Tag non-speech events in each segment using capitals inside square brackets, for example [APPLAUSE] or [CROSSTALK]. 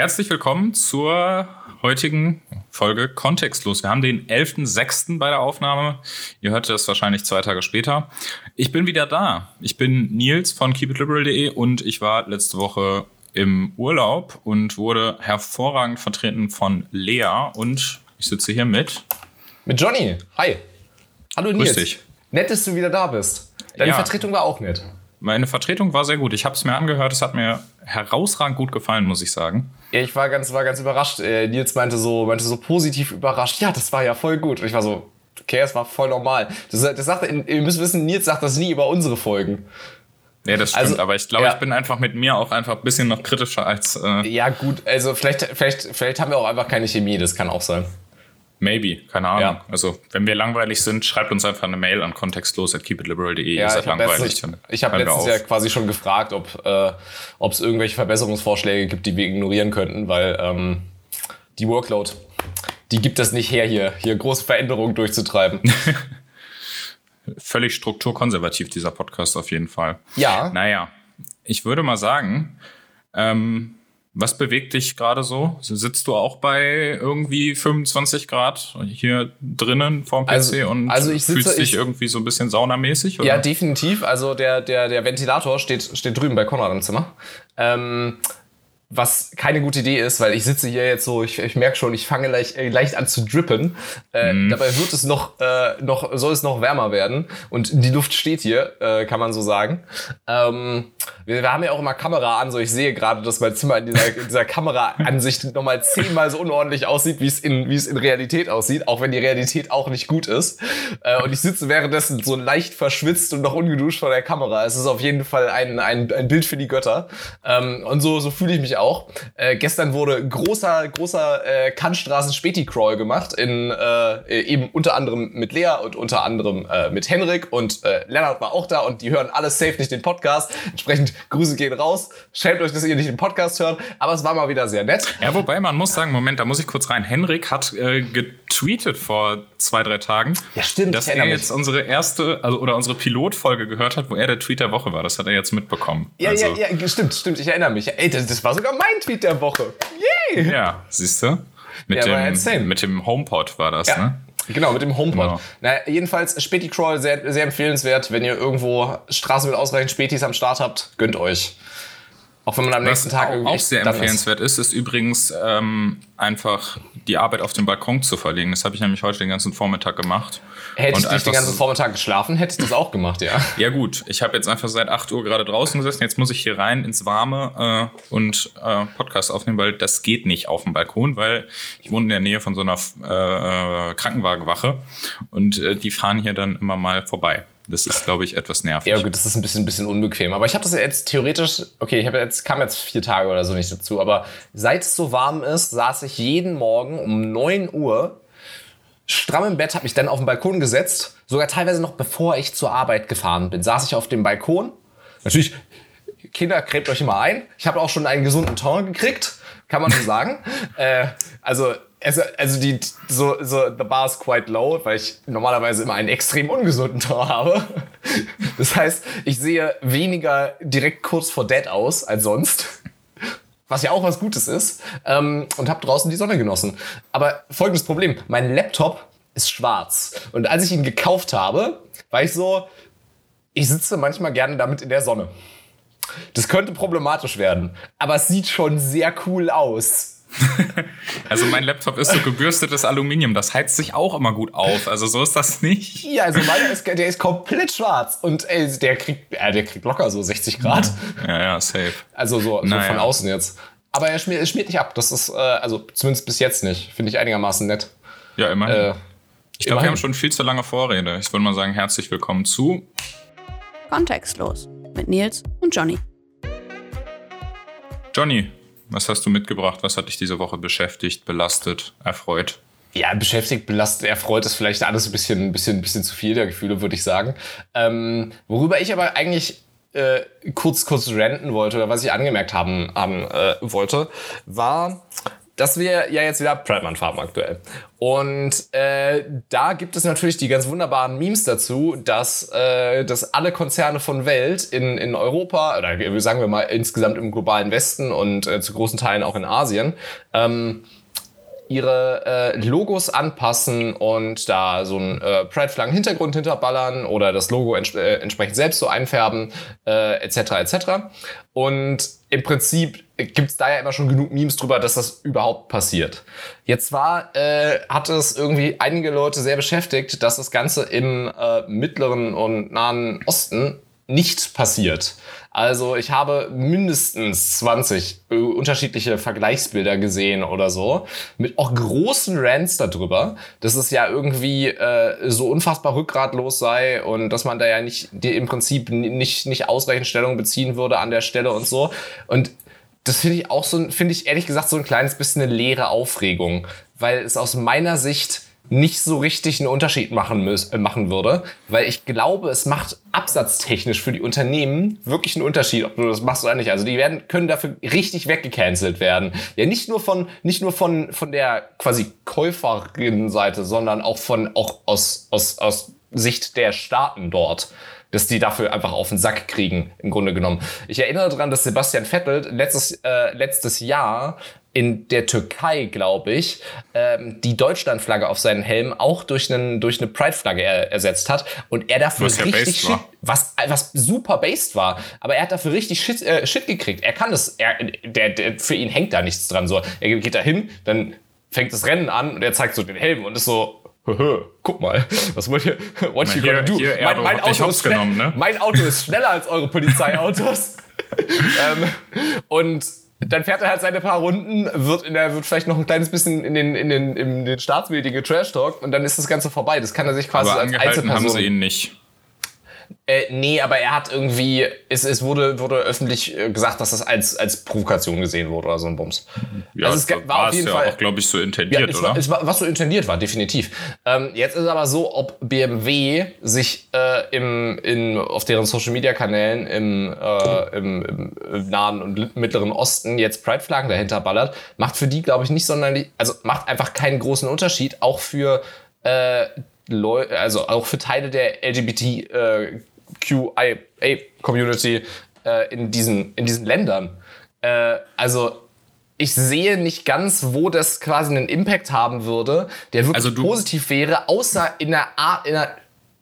Herzlich willkommen zur heutigen Folge Kontextlos. Wir haben den 11.06. bei der Aufnahme. Ihr hört das wahrscheinlich zwei Tage später. Ich bin wieder da. Ich bin Nils von keepitliberal.de und ich war letzte Woche im Urlaub und wurde hervorragend vertreten von Lea und ich sitze hier mit. Mit Johnny. Hi. Hallo Nils. Grüß dich. Nett, dass du wieder da bist. Deine Ja. Vertretung war auch nett. Meine Vertretung war sehr gut. Ich habe es mir angehört. Es hat mir herausragend gut gefallen, muss ich sagen. Ich war ganz, war ganz überrascht. Äh, Nils meinte so, meinte so positiv überrascht. Ja, das war ja voll gut. Und ich war so, okay, es war voll normal. Das, das sagt, ihr müsst wissen, Nils sagt das nie über unsere Folgen. Ja, das stimmt. Also, aber ich glaube, ja. ich bin einfach mit mir auch einfach ein bisschen noch kritischer als äh, Ja, gut, also vielleicht, vielleicht, vielleicht haben wir auch einfach keine Chemie, das kann auch sein. Maybe. Keine Ahnung. Ja. Also, wenn wir langweilig sind, schreibt uns einfach eine Mail an kontextlos at keepitliberal.de. Ihr Ja, seid ich habe langweilig. letztens, ich hab hören wir letztens ja quasi schon gefragt, ob äh, es irgendwelche Verbesserungsvorschläge gibt, die wir ignorieren könnten, weil ähm, die Workload, die gibt es nicht her, hier, hier große Veränderungen durchzutreiben. [LAUGHS] Völlig strukturkonservativ, dieser Podcast auf jeden Fall. ja, Naja, ich würde mal sagen, ähm, was bewegt dich gerade so? Sitzt du auch bei irgendwie 25 Grad hier drinnen vorm PC Also- und also ich sitze- fühlst dich ich- irgendwie so ein bisschen saunamäßig? Oder? Ja, definitiv. Also der, der, der Ventilator steht, steht drüben bei Konrad im Zimmer. Ähm, was keine gute Idee ist, weil ich sitze hier jetzt so, ich, ich merke schon, ich fange leicht, äh, leicht an zu drippen. Äh, Mhm. Dabei wird es noch, äh, noch, soll es noch wärmer werden. Und die Luft steht hier, äh, kann man so sagen. Ähm, wir, wir haben ja auch immer Kamera an, so ich sehe gerade, dass mein Zimmer in dieser, in dieser Kameraansicht nochmal zehnmal so unordentlich aussieht, wie es in, wie es in Realität aussieht, auch wenn die Realität auch nicht gut ist. Äh, und ich sitze währenddessen so leicht verschwitzt und noch ungeduscht vor der Kamera. Es ist auf jeden Fall ein, ein, ein Bild für die Götter. Ähm, und so, so fühle ich mich auch. Äh, gestern wurde großer, großer äh, Kantstraßen Späti-Crawl gemacht, in, äh, eben unter anderem mit Lea und unter anderem äh, mit Henrik und äh, Lennart war auch da und die hören alles safe nicht den Podcast. Entsprechend Grüße gehen raus. Schämt euch, dass ihr nicht den Podcast hört, aber es war mal wieder sehr nett. Ja, wobei man muss sagen, Moment, da muss ich kurz rein. Henrik hat äh, getweetet vor zwei, drei Tagen, Ja, stimmt, dass er mich. jetzt unsere erste, also oder unsere Pilotfolge gehört hat, wo er der Tweet der Woche war. Das hat er jetzt mitbekommen. Ja, also, ja, ja, stimmt, stimmt, ich erinnere mich. Ey, das, das war sogar mein Tweet der Woche. Yay! Ja, siehst du? Mit, Ja, dem, insane. mit dem HomePod war das, Ja, ne? Genau, mit dem HomePod. Genau. Na, jedenfalls Späti Crawl sehr, sehr empfehlenswert, wenn ihr irgendwo Straßen mit ausreichend Spätis am Start habt, gönnt euch. Auch wenn man am Was nächsten Tag auch, irgendwie auch sehr ist. empfehlenswert ist, ist übrigens ähm, einfach die Arbeit auf den Balkon zu verlegen. Das habe ich nämlich heute den ganzen Vormittag gemacht. Hätte ich nicht den ganzen Vormittag geschlafen, hätte ich das auch gemacht, ja. Ja gut, ich habe jetzt einfach seit 8 Uhr gerade draußen gesessen. Jetzt muss ich hier rein ins Warme äh, und äh, Podcast aufnehmen, weil das geht nicht auf dem Balkon, weil ich wohne in der Nähe von so einer äh, Krankenwagenwache und äh, die fahren hier dann immer mal vorbei. Das ist, glaube ich, etwas nervig. Ja, gut, das ist ein bisschen, ein bisschen unbequem. Aber ich habe das jetzt theoretisch, okay, ich habe jetzt, kam jetzt vier Tage oder so nicht dazu, aber seit es so warm ist, saß ich jeden Morgen um 9 Uhr stramm im Bett, habe mich dann auf den Balkon gesetzt, sogar teilweise noch bevor ich zur Arbeit gefahren bin, saß ich auf dem Balkon. Natürlich, Kinder, gräbt euch immer ein. Ich habe auch schon einen gesunden Ton gekriegt, kann man so sagen. [LAUGHS] äh, also, also, also die, so, so, the bar is quite low, weil ich normalerweise immer einen extrem ungesunden Ton habe. [LAUGHS] Das heißt, ich sehe weniger direkt kurz vor dead aus als sonst. Was ja auch was Gutes ist. Ähm, und habe draußen die Sonne genossen. Aber folgendes Problem: Mein Laptop ist schwarz. Und als ich ihn gekauft habe, war ich so, ich sitze manchmal gerne damit in der Sonne. Das könnte problematisch werden. Aber es sieht schon sehr cool aus. Also mein Laptop ist so gebürstetes Aluminium, das heizt sich auch immer gut auf. Also so ist das nicht. Ja, also meiner ist, der ist komplett schwarz. Und ey, der kriegt, äh, der kriegt locker so 60 Grad. Ja, ja, safe. Also so, so Naja. von außen jetzt. Aber er schmiert, er schmiert nicht ab. Das ist, äh, also zumindest bis jetzt nicht. Finde ich einigermaßen nett. Ja, immerhin. Äh, ich glaube, wir haben schon viel zu lange Vorrede. Ich würde mal sagen, herzlich willkommen zu Kontextlos mit Nils und Johnny. Johnny. Was hast du mitgebracht? Was hat dich diese Woche beschäftigt, belastet, erfreut? Ja, beschäftigt, belastet, erfreut ist vielleicht alles ein bisschen, ein bisschen, ein bisschen zu viel der Gefühle, würde ich sagen. Ähm, worüber ich aber eigentlich äh, kurz, kurz ranten wollte oder was ich angemerkt haben, haben äh, wollte, war, das wäre ja jetzt wieder Prideman-Farben aktuell. Und äh, da gibt es natürlich die ganz wunderbaren Memes dazu, dass, äh, dass alle Konzerne von Welt in, in Europa, oder sagen wir mal insgesamt im globalen Westen und äh, zu großen Teilen auch in Asien, ähm, ihre äh, Logos anpassen und da so ein äh, Pride-Flaggen-Hintergrund hinterballern oder das Logo ents äh, entsprechend selbst so einfärben, äh, etc. etc. Und im Prinzip gibt's da ja immer schon genug Memes drüber, dass das überhaupt passiert. Jetzt war, äh, hat es irgendwie einige Leute sehr beschäftigt, dass das Ganze im äh, mittleren und nahen Osten nicht passiert. Also ich habe mindestens 20 äh, unterschiedliche Vergleichsbilder gesehen oder so, mit auch großen Rants darüber, dass es ja irgendwie äh, so unfassbar rückgratlos sei und dass man da ja nicht die im Prinzip nicht, nicht ausreichend Stellung beziehen würde an der Stelle und so. Und das finde ich auch so, finde ich ehrlich gesagt so ein kleines bisschen eine leere Aufregung, weil es aus meiner Sicht nicht so richtig einen Unterschied machen, müß, äh, machen würde, weil ich glaube, es macht absatztechnisch für die Unternehmen wirklich einen Unterschied, ob du das machst oder nicht. Also die werden können dafür richtig weggecancelt werden. Ja, nicht nur von nicht nur von von der quasi Käuferinnenseite, sondern auch von auch aus aus aus Sicht der Staaten dort dass die dafür einfach auf den Sack kriegen, im Grunde genommen. Ich erinnere daran, dass Sebastian Vettel letztes, äh, letztes Jahr in der Türkei, glaube ich, ähm, die Deutschlandflagge auf seinen Helm auch durch, einen, durch eine Pride-Flagge er, ersetzt hat und er dafür was richtig Shit, was, was super based war, aber er hat dafür richtig Shit, äh, Shit gekriegt. Er kann das, er, der, der, für ihn hängt da nichts dran. So, er geht da hin, dann fängt das Rennen an und er zeigt so den Helm und ist so, Guck mal, was wollt ihr, [LAUGHS] what you gonna do? Hier, mein, mein, Auto ist genommen, ne? mein Auto ist schneller als eure Polizeiautos. [LAUGHS] ähm, und dann fährt er halt seine paar Runden, wird in der, wird vielleicht noch ein kleines bisschen in den, in den, in den Staatsmedien getrash talk und dann ist das Ganze vorbei. Das kann er sich quasi Aber als Einzelperson. haben sie ihn nicht. Äh, nee, aber er hat irgendwie, es, es wurde, wurde öffentlich äh, gesagt, dass das als, als Provokation gesehen wurde oder so ein Bums. Ja, also es war, war auf jeden ja Fall, auch, glaube ich, so intendiert, ja, es oder? Es war, was so intendiert war, definitiv. Ähm, jetzt ist aber so, ob BMW sich äh, im, in, auf deren Social-Media-Kanälen im, äh, im, im, Nahen und Mittleren Osten jetzt Pride-Flaggen dahinter ballert, macht für die, glaube ich, nicht sonderlich, also macht einfach keinen großen Unterschied, auch für äh, Leute, also auch für Teile der LGBTQIA-Community äh, in, diesen, in diesen Ländern. Äh, also ich sehe nicht ganz, wo das quasi einen Impact haben würde, der wirklich also positiv wäre, außer in einer Art, in einer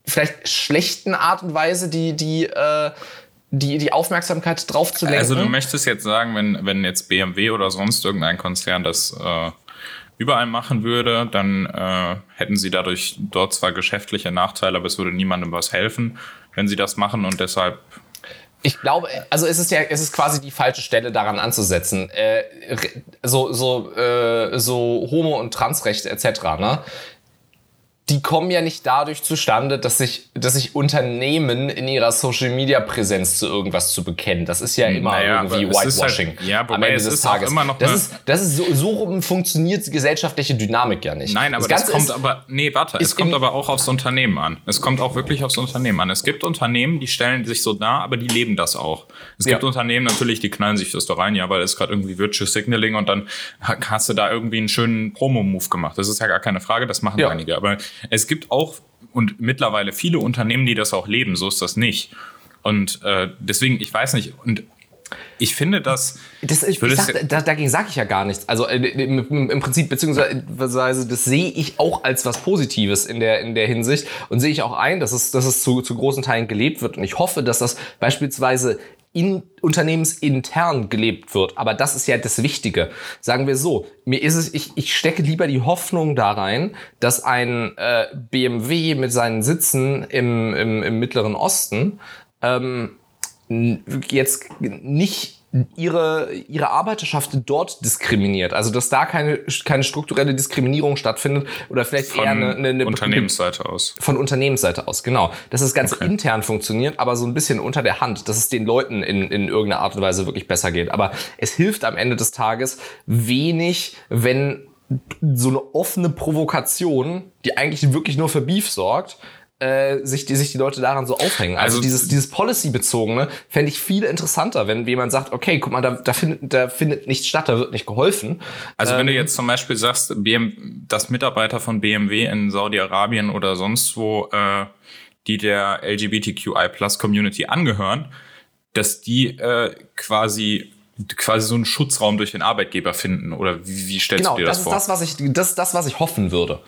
vielleicht schlechten Art und Weise, die, die, äh, die, die Aufmerksamkeit drauf zu lenken. Also du möchtest jetzt sagen, wenn, wenn jetzt BMW oder sonst irgendein Konzern das äh, überall machen würde, dann äh, hätten sie dadurch dort zwar geschäftliche Nachteile, aber es würde niemandem was helfen, wenn sie das machen und deshalb ich glaube, also es ist ja, es ist quasi die falsche Stelle daran anzusetzen. Äh, so so äh, so Homo und Transrechte etc. Ne? Die kommen ja nicht dadurch zustande, dass sich, dass sich Unternehmen in ihrer Social Media Präsenz zu irgendwas zu bekennen. Das ist ja hm, immer naja, irgendwie Whitewashing. Halt, ja, am Ende es des ist Tages. immer noch das ist, das ist so, so rum funktioniert gesellschaftliche Dynamik ja nicht. Nein, aber das, das kommt ist, aber, nee, warte, es kommt aber auch aufs Unternehmen an. Es kommt auch wirklich aufs Unternehmen an. Es gibt Unternehmen, die stellen sich so dar, aber die leben das auch. Es gibt ja. Unternehmen natürlich, die knallen sich das da rein, ja, weil es gerade irgendwie Virtual Signaling und dann hast du da irgendwie einen schönen Promo-Move gemacht. Das ist ja gar keine Frage, das machen ja. einige. Aber es gibt auch und mittlerweile viele Unternehmen, die das auch leben. So ist das nicht. Und äh, deswegen, ich weiß nicht, und ich finde, dass. Das, ich ich sag, da, dagegen sage ich ja gar nichts. Also äh, im, im, Prinzip, beziehungsweise das sehe ich auch als was Positives in der, in der Hinsicht und sehe ich auch ein, dass es, dass es zu, zu großen Teilen gelebt wird. Und ich hoffe, dass das beispielsweise in, unternehmensintern gelebt wird. Aber das ist ja das Wichtige. Sagen wir so, mir ist es, ich, ich stecke lieber die Hoffnung da rein, dass ein äh, BMW mit seinen Sitzen im, im, im Mittleren Osten ähm, jetzt nicht ihre, ihre Arbeiterschaft dort diskriminiert. Also dass da keine, keine strukturelle Diskriminierung stattfindet oder vielleicht von eher eine, eine, eine Unternehmensseite aus. Von Unternehmensseite aus, genau. Dass es ganz okay. intern funktioniert, aber so ein bisschen unter der Hand, dass es den Leuten in, in irgendeiner Art und Weise wirklich besser geht. Aber es hilft am Ende des Tages wenig, wenn so eine offene Provokation, die eigentlich wirklich nur für Beef sorgt, äh, sich, die, sich die Leute daran so aufhängen. Also, Also- dieses, dieses Policy-bezogene fände ich viel interessanter, wenn jemand sagt, okay, guck mal, da, da, findet, da findet nichts statt, da wird nicht geholfen. Also wenn du Ähm, jetzt zum Beispiel sagst, BM, dass Mitarbeiter von BMW in Saudi-Arabien oder sonst wo, äh, die der LGBTQI Plus Community angehören, dass die äh, quasi quasi so einen Schutzraum durch den Arbeitgeber finden oder wie, wie stellst Genau, du dir das, das, ist vor? das, was ich, das ist das, was ich hoffen würde.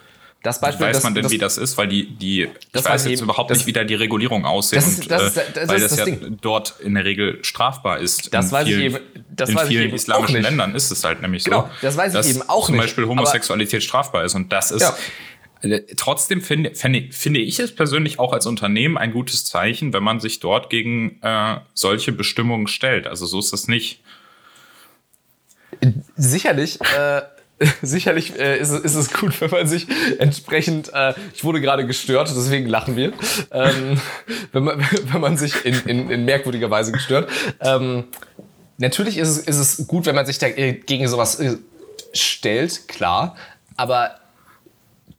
Das Beispiel, weiß das, man denn, das, wie das ist? Weil die, die Das ich weiß ich jetzt eben. überhaupt Das- nicht, wie da die Regulierung aussieht. Das ist- das äh, das weil ist das, das ja Ding. dort in der Regel strafbar ist. Das in weiß ich vielen, eben- das in weiß ich vielen eben auch islamischen. Ländern ist es halt nämlich Genau, so. das weiß ich eben auch zum nicht. Beispiel Aber- Homosexualität strafbar ist und das ist Ja. Äh, Trotzdem finde, finde, finde ich es persönlich auch als Unternehmen ein gutes Zeichen, wenn man sich dort gegen äh, solche Bestimmungen stellt. Also so ist das nicht. sicherlich, äh, [LAUGHS] sicherlich äh, ist, es- ist es gut, wenn man sich entsprechend, äh, ich wurde gerade gestört, deswegen lachen wir, ähm, [LAUGHS] wenn, man, [LAUGHS] wenn man sich in, in, in merkwürdiger Weise gestört. Ähm, natürlich ist es, ist es gut, wenn man sich da äh, gegen sowas äh, stellt, klar, aber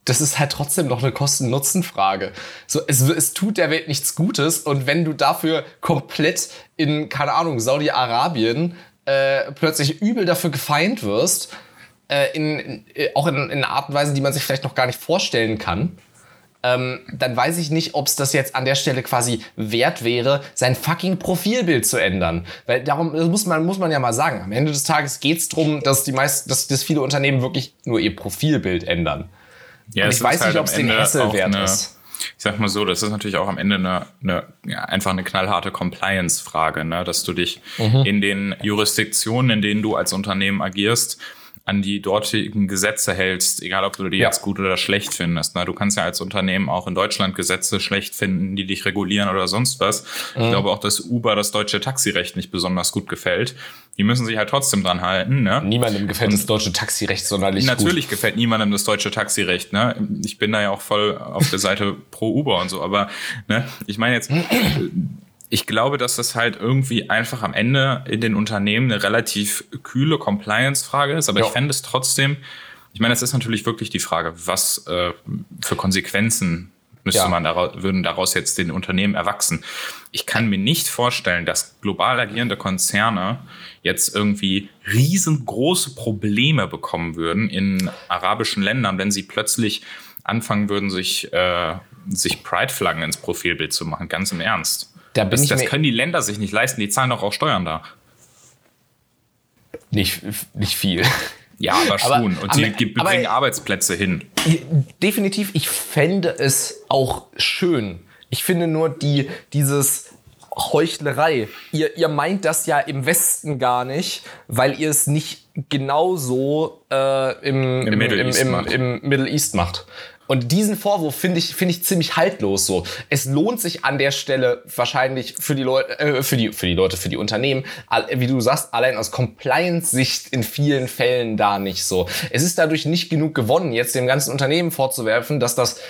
das ist halt trotzdem noch eine Kosten-Nutzen-Frage. So, es, es tut der Welt nichts Gutes und wenn du dafür komplett in, keine Ahnung, Saudi-Arabien äh, plötzlich übel dafür gefeind wirst, äh, in, in, äh, auch in, in Art und Weise, die man sich vielleicht noch gar nicht vorstellen kann, ähm, dann weiß ich nicht, ob es das jetzt an der Stelle quasi wert wäre, sein fucking Profilbild zu ändern. Weil darum muss man, muss man ja mal sagen. Am Ende des Tages geht es darum, dass die meisten, dass, dass viele Unternehmen wirklich nur ihr Profilbild ändern. Ja, Und ich weiß nicht, halt ob am es den Hassel wert eine- ist. Ich sag mal so, das ist natürlich auch am Ende eine, eine ja, einfach eine knallharte Compliance-Frage, ne? dass du dich Mhm. in den Jurisdiktionen, in denen du als Unternehmen agierst, an die dortigen Gesetze hältst, egal ob du die Ja. jetzt gut oder schlecht findest. Ne? Du kannst ja als Unternehmen auch in Deutschland Gesetze schlecht finden, die dich regulieren oder sonst was. Mhm. Ich glaube auch, dass Uber das deutsche Taxirecht nicht besonders gut gefällt. Die müssen sich halt trotzdem dran halten. Ne? Niemandem gefällt das deutsche Taxirecht sonderlich Natürlich gefällt niemandem das deutsche Taxirecht. Ne? Ich bin da ja auch voll auf der Seite pro Uber und so. Aber ne, ich meine jetzt, [CLEARS THROAT] ich glaube, dass das halt irgendwie einfach am Ende in den Unternehmen eine relativ kühle Compliance-Frage ist. Aber Ja. ich fände es trotzdem, ich meine, es ist natürlich wirklich die Frage, was äh, für Konsequenzen müsste Ja. man daraus, würden daraus jetzt den Unternehmen erwachsen. Ich kann mir nicht vorstellen, dass global agierende Konzerne jetzt irgendwie riesengroße Probleme bekommen würden in arabischen Ländern, wenn sie plötzlich anfangen würden, sich, äh, sich Pride-Flaggen ins Profilbild zu machen. Ganz im Ernst. Da das das können die Länder sich nicht leisten. Die zahlen doch auch Steuern da. Nicht, nicht viel. Ja, aber schon. Aber- und sie aber- ge- aber- bringen Arbeitsplätze hin. Definitiv, ich fände es auch schön. Ich finde nur die, dieses Heuchlerei. Ihr, ihr meint das ja im Westen gar nicht, weil ihr es nicht genauso äh, im, im, Middle im, East im, im Middle East macht. Und diesen Vorwurf finde ich, finde ich ziemlich haltlos so. Es lohnt sich an der Stelle wahrscheinlich für die Leute, äh, für die, für die Leute, für die Unternehmen, wie du sagst, allein aus Compliance-Sicht in vielen Fällen da nicht so. Es ist dadurch nicht genug gewonnen, jetzt dem ganzen Unternehmen vorzuwerfen, dass das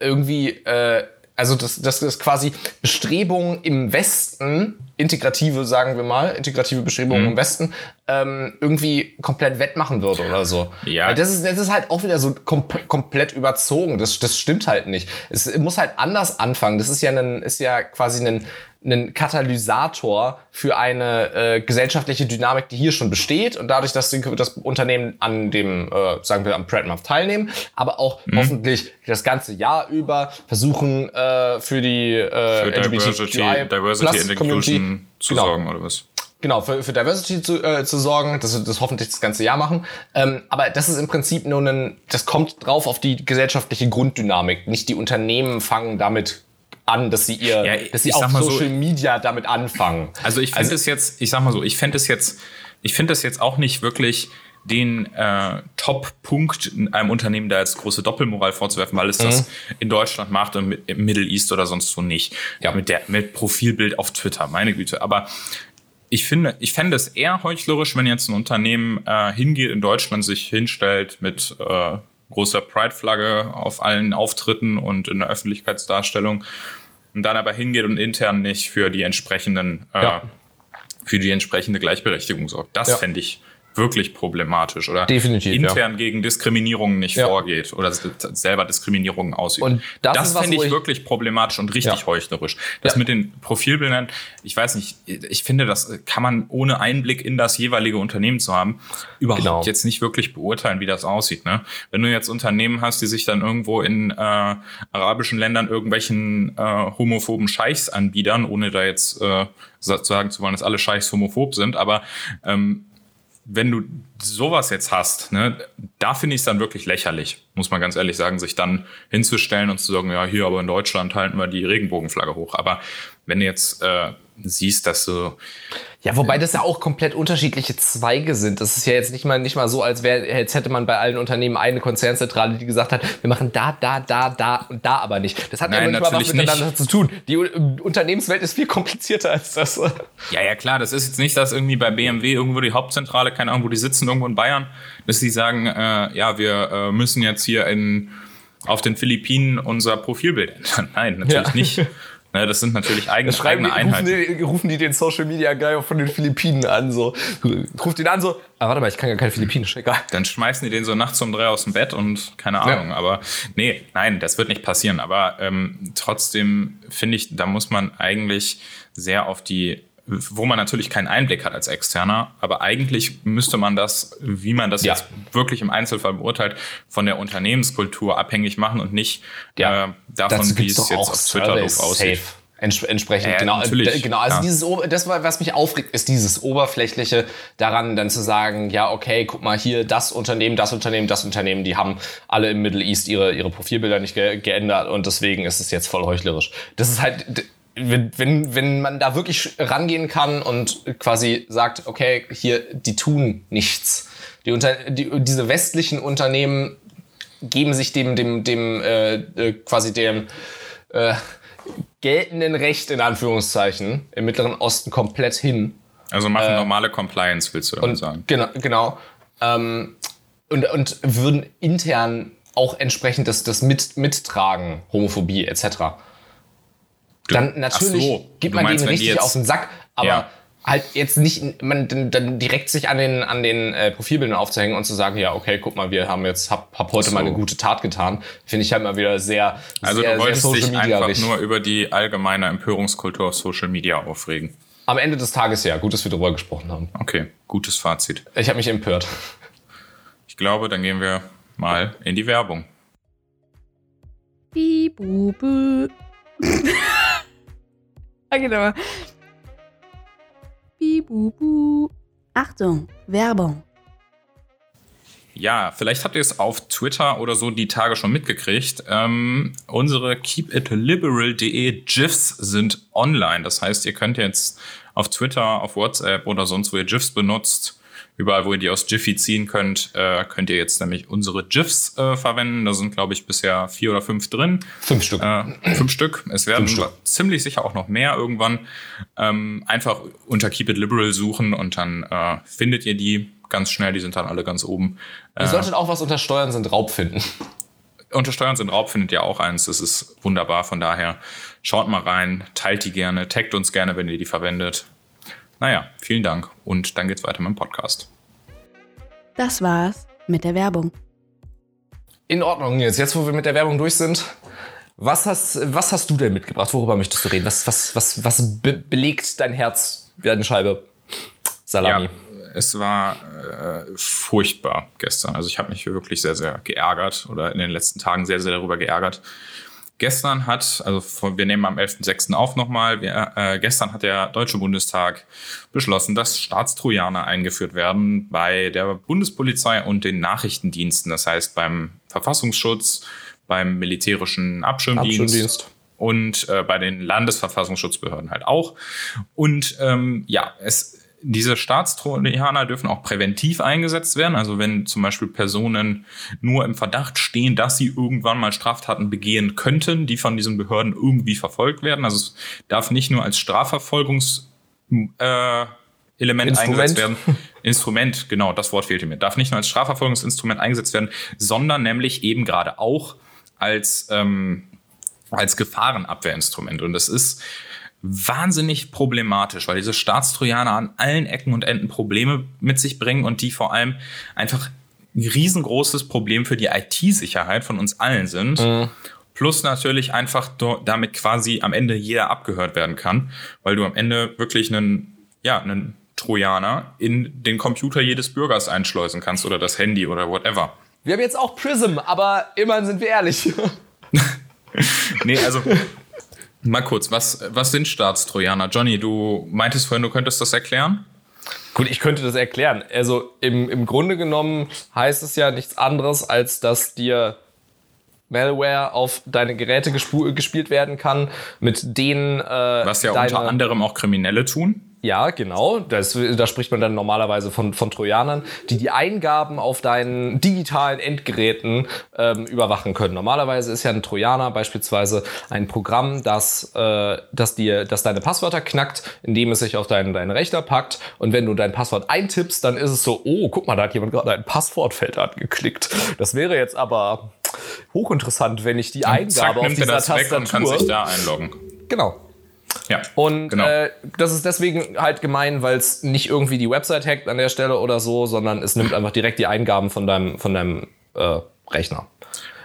irgendwie, äh, also dass das quasi Bestrebungen im Westen, integrative, sagen wir mal, integrative Bestrebungen Mhm. im Westen, ähm, irgendwie komplett wettmachen würde oder so. Ja. Weil das ist, das ist halt auch wieder so kom komplett überzogen. Das, das stimmt halt nicht. Es muss halt anders anfangen. Das ist ja, ein, ist ja quasi ein, ein Katalysator für eine äh, gesellschaftliche Dynamik, die hier schon besteht und dadurch, dass die, das Unternehmen an dem, äh, sagen wir, am Pride Month teilnehmen, aber auch Mhm. hoffentlich das ganze Jahr über versuchen äh, für die äh, Für Diversity, LGBTQI Diversity Plus and Community Zu Genau. sorgen oder was? Genau, für, für Diversity zu, äh, zu sorgen, dass wir das hoffentlich das ganze Jahr machen. Ähm, aber das ist im Prinzip nur ein, das kommt drauf auf die gesellschaftliche Grunddynamik. Nicht die Unternehmen fangen damit an, dass sie ihr, Ja, dass sie auf sag mal so- Social Media damit anfangen. Also ich finde es jetzt, ich sag mal so, ich fände es jetzt, ich finde es jetzt auch nicht wirklich den äh, Top-Punkt in einem Unternehmen da als große Doppelmoral vorzuwerfen, weil es das in Deutschland macht und mit- im Middle East oder sonst wo nicht. Ja. Mit der mit Profilbild auf Twitter, meine Güte. Aber ich finde, ich fände es eher heuchlerisch, wenn jetzt ein Unternehmen äh, hingeht in Deutschland, sich hinstellt mit äh, großer Pride-Flagge auf allen Auftritten und in der Öffentlichkeitsdarstellung und dann aber hingeht und intern nicht für die entsprechenden, äh, Ja. für die entsprechende Gleichberechtigung sorgt. Das Ja. fände ich wirklich problematisch oder Definitiv, intern gegen Diskriminierung nicht ja. vorgeht oder selber Diskriminierung ausübt. Und das, das finde ich, ich wirklich problematisch und richtig ja. heuchlerisch. Das mit den Profilbildern, ich weiß nicht, ich finde, das kann man ohne Einblick in das jeweilige Unternehmen zu haben, überhaupt genau. jetzt nicht wirklich beurteilen, wie das aussieht. Ne? Wenn du jetzt Unternehmen hast, die sich dann irgendwo in äh, arabischen Ländern irgendwelchen äh, homophoben Scheichs anbiedern, ohne da jetzt äh, sagen zu wollen, dass alle Scheichs homophob sind, aber ähm, wenn du sowas jetzt hast, ne, da finde ich es dann wirklich lächerlich, muss man ganz ehrlich sagen, sich dann hinzustellen und zu sagen, ja, hier aber in Deutschland halten wir die Regenbogenflagge hoch. Aber wenn du jetzt äh, siehst, dass du ja, wobei das ja auch komplett unterschiedliche Zweige sind. Das ist ja jetzt nicht mal, nicht mal so, als wäre, jetzt hätte man bei allen Unternehmen eine Konzernzentrale, die gesagt hat, wir machen da, da, da, da und da aber nicht. Das hat Nein, ja nicht mal was miteinander nicht. zu tun. Die Unternehmenswelt ist viel komplizierter als das. Ja, ja, klar. Das ist jetzt nicht, dass irgendwie bei BMW irgendwo die Hauptzentrale, keine Ahnung, wo die sitzen, irgendwo in Bayern, dass die sagen, äh, ja, wir äh, müssen jetzt hier in, auf den Philippinen unser Profilbild ändern. Nein, natürlich ja. nicht. [LAUGHS] Ne, das sind natürlich eigene, eigene Einheiten. Rufen die, rufen die den Social Media Guy von den Philippinen an, so. Ruft ihn an, so, ah, warte mal, ich kann ja kein Philippinisch, egal. Dann schmeißen die den so nachts um drei aus dem Bett und keine Ahnung. Ja. Aber nee, nein, das wird nicht passieren. Aber ähm, trotzdem finde ich, da muss man eigentlich sehr auf die wo man natürlich keinen Einblick hat als Externer, aber eigentlich müsste man das, wie man das ja. jetzt wirklich im Einzelfall beurteilt, von der Unternehmenskultur abhängig machen und nicht ja. äh, davon, wie es jetzt auf Twitter doof aussieht. Ents entsprechend, äh, genau. Genau, also ja. dieses, das, was mich aufregt, ist dieses Oberflächliche daran, dann zu sagen, ja, okay, guck mal hier, das Unternehmen, das Unternehmen, das Unternehmen, die haben alle im Middle East ihre, ihre Profilbilder nicht ge geändert und deswegen ist es jetzt voll heuchlerisch. Das ist halt, wenn, wenn, wenn man da wirklich rangehen kann und quasi sagt, okay, hier, die tun nichts. Die unter, die, diese westlichen Unternehmen geben sich dem, dem, dem, äh, äh, quasi dem äh, geltenden Recht in Anführungszeichen im Mittleren Osten komplett hin. Also machen äh, normale Compliance, willst du damit sagen? Genau, genau. Ähm, und, und würden intern auch entsprechend das, das mit, mittragen, Homophobie etc dann natürlich so, gibt man meinst, denen richtig auf den Sack, aber ja. halt jetzt nicht, man dann direkt sich an den, an den äh, Profilbildern aufzuhängen und zu sagen, ja, okay, guck mal, wir haben jetzt, hab, hab heute so. mal eine gute Tat getan, finde ich halt mal wieder sehr, also sehr, du wolltest sehr dich einfach nur über die allgemeine Empörungskultur auf Social Media aufregen. Am Ende des Tages ja, gut, dass wir darüber gesprochen haben. Okay, gutes Fazit. Ich habe mich empört. Ich glaube, dann gehen wir mal in die Werbung. Bibube. [LAUGHS] [LAUGHS] genau. Bibubu. Achtung, Werbung. Ja, vielleicht habt ihr es auf Twitter oder so die Tage schon mitgekriegt. Ähm, unsere keepitliberal.de GIFs sind online. Das heißt, ihr könnt jetzt auf Twitter, auf WhatsApp oder sonst, wo ihr GIFs benutzt, Überall, wo ihr die aus Jiffy ziehen könnt, äh, könnt ihr jetzt nämlich unsere GIFs äh, verwenden. Da sind, glaube ich, bisher vier oder fünf drin. Fünf Stück. Äh, fünf Stück. Es werden Stück. ziemlich sicher auch noch mehr irgendwann. Ähm, einfach unter Keep It Liberal suchen und dann äh, findet ihr die ganz schnell. Die sind dann alle ganz oben. Ihr solltet auch was unter Steuern sind Raub finden. Unter Steuern sind Raub findet ihr auch eins. Das ist wunderbar. Von daher schaut mal rein, teilt die gerne, taggt uns gerne, wenn ihr die verwendet. Naja, vielen Dank und dann geht's weiter mit dem Podcast. Das war's mit der Werbung. In Ordnung, jetzt, jetzt wo wir mit der Werbung durch sind. Was hast, was hast du denn mitgebracht? Worüber möchtest du reden? Was, was, was, was be belegt dein Herz wie eine Scheibe Salami? Ja, es war äh, furchtbar gestern. Also ich habe mich wirklich sehr, sehr geärgert oder in den letzten Tagen sehr, sehr darüber geärgert, Gestern hat, also wir nehmen am 11.06. auf nochmal, äh, gestern hat der Deutsche Bundestag beschlossen, dass Staatstrojaner eingeführt werden bei der Bundespolizei und den Nachrichtendiensten. Das heißt beim Verfassungsschutz, beim militärischen Abschirmdienst. Abschirmdienst und äh, bei den Landesverfassungsschutzbehörden halt auch. Und ähm, ja, es diese Staatstrojaner dürfen auch präventiv eingesetzt werden. Also wenn zum Beispiel Personen nur im Verdacht stehen, dass sie irgendwann mal Straftaten begehen könnten, die von diesen Behörden irgendwie verfolgt werden. Also es darf nicht nur als Strafverfolgungs äh, Element eingesetzt werden. [LAUGHS] Instrument, genau, das Wort fehlte mir. Darf nicht nur als Strafverfolgungsinstrument eingesetzt werden, sondern nämlich eben gerade auch als, ähm, als Gefahrenabwehrinstrument. Und das ist wahnsinnig problematisch, weil diese Staatstrojaner an allen Ecken und Enden Probleme mit sich bringen und die vor allem einfach ein riesengroßes Problem für die IT-Sicherheit von uns allen sind. Mhm. Plus natürlich einfach damit quasi am Ende jeder abgehört werden kann, weil du am Ende wirklich einen, ja, einen Trojaner in den Computer jedes Bürgers einschleusen kannst oder das Handy oder whatever. Wir haben jetzt auch Prism, aber immerhin sind wir ehrlich. [LAUGHS] nee, also mal kurz, was, was sind Staatstrojaner? Johnny, du meintest vorhin, du könntest das erklären? Gut, ich könnte das erklären. Also im, im Grunde genommen heißt es ja nichts anderes, als dass dir Malware auf deine Geräte gespielt werden kann, mit denen. Äh, Was ja unter anderem auch Kriminelle tun. Ja, genau. Das, da spricht man dann normalerweise von, von Trojanern, die die Eingaben auf deinen digitalen Endgeräten ähm, überwachen können. Normalerweise ist ja ein Trojaner beispielsweise ein Programm, das, äh, das dir, das deine Passwörter knackt, indem es sich auf deinen, deinen Rechner packt. Und wenn du dein Passwort eintippst, dann ist es so, oh, guck mal, da hat jemand gerade ein Passwortfeld angeklickt. Das wäre jetzt aber hochinteressant, wenn ich die Eingabe zack, auf dieser Tastatur... Und kann sich da einloggen. Genau. Ja, und genau. äh, das ist deswegen halt gemein, weil es nicht irgendwie die Website hackt an der Stelle oder so, sondern es nimmt einfach direkt die Eingaben von deinem, von deinem äh, Rechner.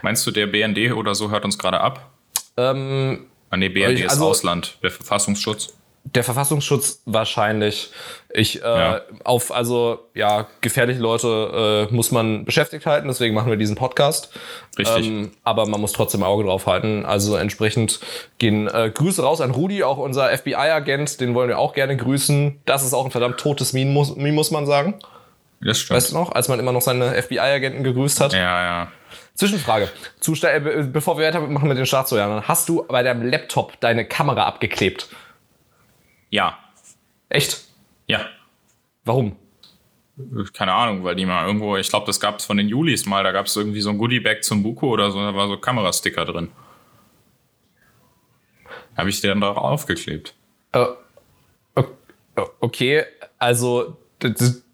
Meinst du, der BND oder so hört uns gerade ab? Ähm, ah, nee, BND also, ist Ausland, der Verfassungsschutz. Der Verfassungsschutz wahrscheinlich. Ich äh, ja. auf also ja gefährliche Leute äh, muss man beschäftigt halten, deswegen machen wir diesen Podcast. Richtig. Ähm, aber man muss trotzdem Auge drauf halten. Also entsprechend gehen äh, Grüße raus an Rudi, auch unser FBI-Agent, den wollen wir auch gerne grüßen. Das ist auch ein verdammt totes Meme, muss, Meme, muss man sagen. Das stimmt. Weißt du noch, als man immer noch seine FBI-Agenten gegrüßt hat? Ja, ja. Zwischenfrage. Zusta äh, bevor wir weitermachen mit den Staatstrojanern, hast du bei deinem Laptop deine Kamera abgeklebt? Ja. Echt? Ja. Warum? Keine Ahnung, weil die mal irgendwo, ich glaube, das gab es von den Julis mal, da gab es irgendwie so ein Goodiebag zum Buko oder so, da war so Kamerasticker drin. Habe ich dir dann darauf aufgeklebt. Uh, okay, also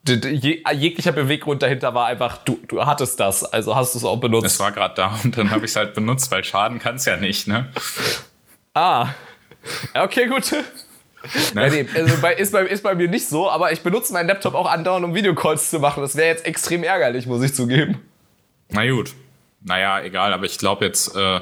jeglicher Beweggrund dahinter war einfach, du, du hattest das, also hast du es auch benutzt. Es war gerade da und dann habe ich es halt benutzt, weil schaden kann es ja nicht, ne? Ah. Okay, gut. Ne? Ja, nee, also bei, ist, bei, ist bei mir nicht so, aber ich benutze meinen Laptop auch andauernd, um Videocalls zu machen. Das wäre jetzt extrem ärgerlich, muss ich zugeben. Na gut. Naja, egal, aber ich glaube jetzt, äh,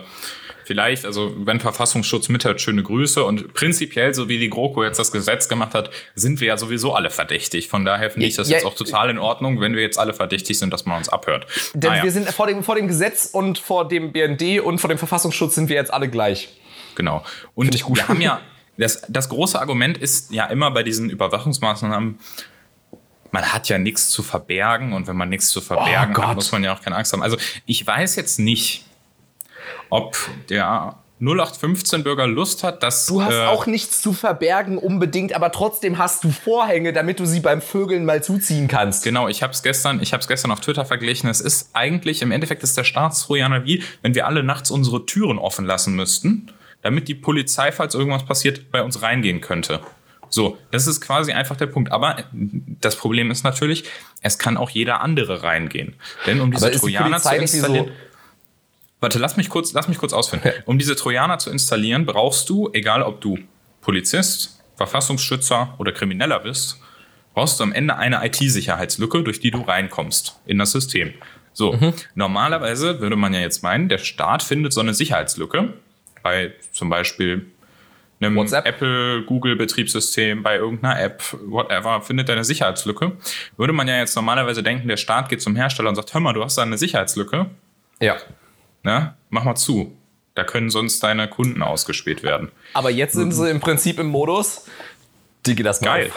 vielleicht, also wenn Verfassungsschutz mithört, schöne Grüße und prinzipiell, so wie die GroKo jetzt das Gesetz gemacht hat, sind wir ja sowieso alle verdächtig. Von daher finde ich das ja, jetzt auch total in Ordnung, wenn wir jetzt alle verdächtig sind, dass man uns abhört. Denn naja. wir sind vor dem, vor dem Gesetz und vor dem BND und vor dem Verfassungsschutz sind wir jetzt alle gleich. Genau. Und wir haben ja [LAUGHS] das, das große Argument ist ja immer bei diesen Überwachungsmaßnahmen, man hat ja nichts zu verbergen und wenn man nichts zu verbergen oh hat, muss man ja auch keine Angst haben. Also ich weiß jetzt nicht, ob der 0815-Bürger Lust hat, dass. Du hast äh, auch nichts zu verbergen unbedingt, aber trotzdem hast du Vorhänge, damit du sie beim Vögeln mal zuziehen kannst. Genau, ich habe es gestern, ich es gestern auf Twitter verglichen. Es ist eigentlich im Endeffekt ist der Staatstrojaner wie, wenn wir alle nachts unsere Türen offen lassen müssten damit die Polizei, falls irgendwas passiert, bei uns reingehen könnte. So, das ist quasi einfach der Punkt. Aber das Problem ist natürlich, es kann auch jeder andere reingehen. Denn um diese Trojaner zu installieren. So warte, lass mich kurz, lass mich kurz ausführen. Um diese Trojaner zu installieren, brauchst du, egal ob du Polizist, Verfassungsschützer oder Krimineller bist, brauchst du am Ende eine IT-Sicherheitslücke, durch die du reinkommst in das System. So, mhm. normalerweise würde man ja jetzt meinen, der Staat findet so eine Sicherheitslücke bei zum Beispiel einem WhatsApp. Apple, Google-Betriebssystem, bei irgendeiner App, whatever, findet er eine Sicherheitslücke. Würde man ja jetzt normalerweise denken, der Staat geht zum Hersteller und sagt, hör mal, du hast da eine Sicherheitslücke. Ja. Na, mach mal zu. Da können sonst deine Kunden ausgespäht werden. Aber jetzt sind sie im Prinzip im Modus, die geht das mal Geil.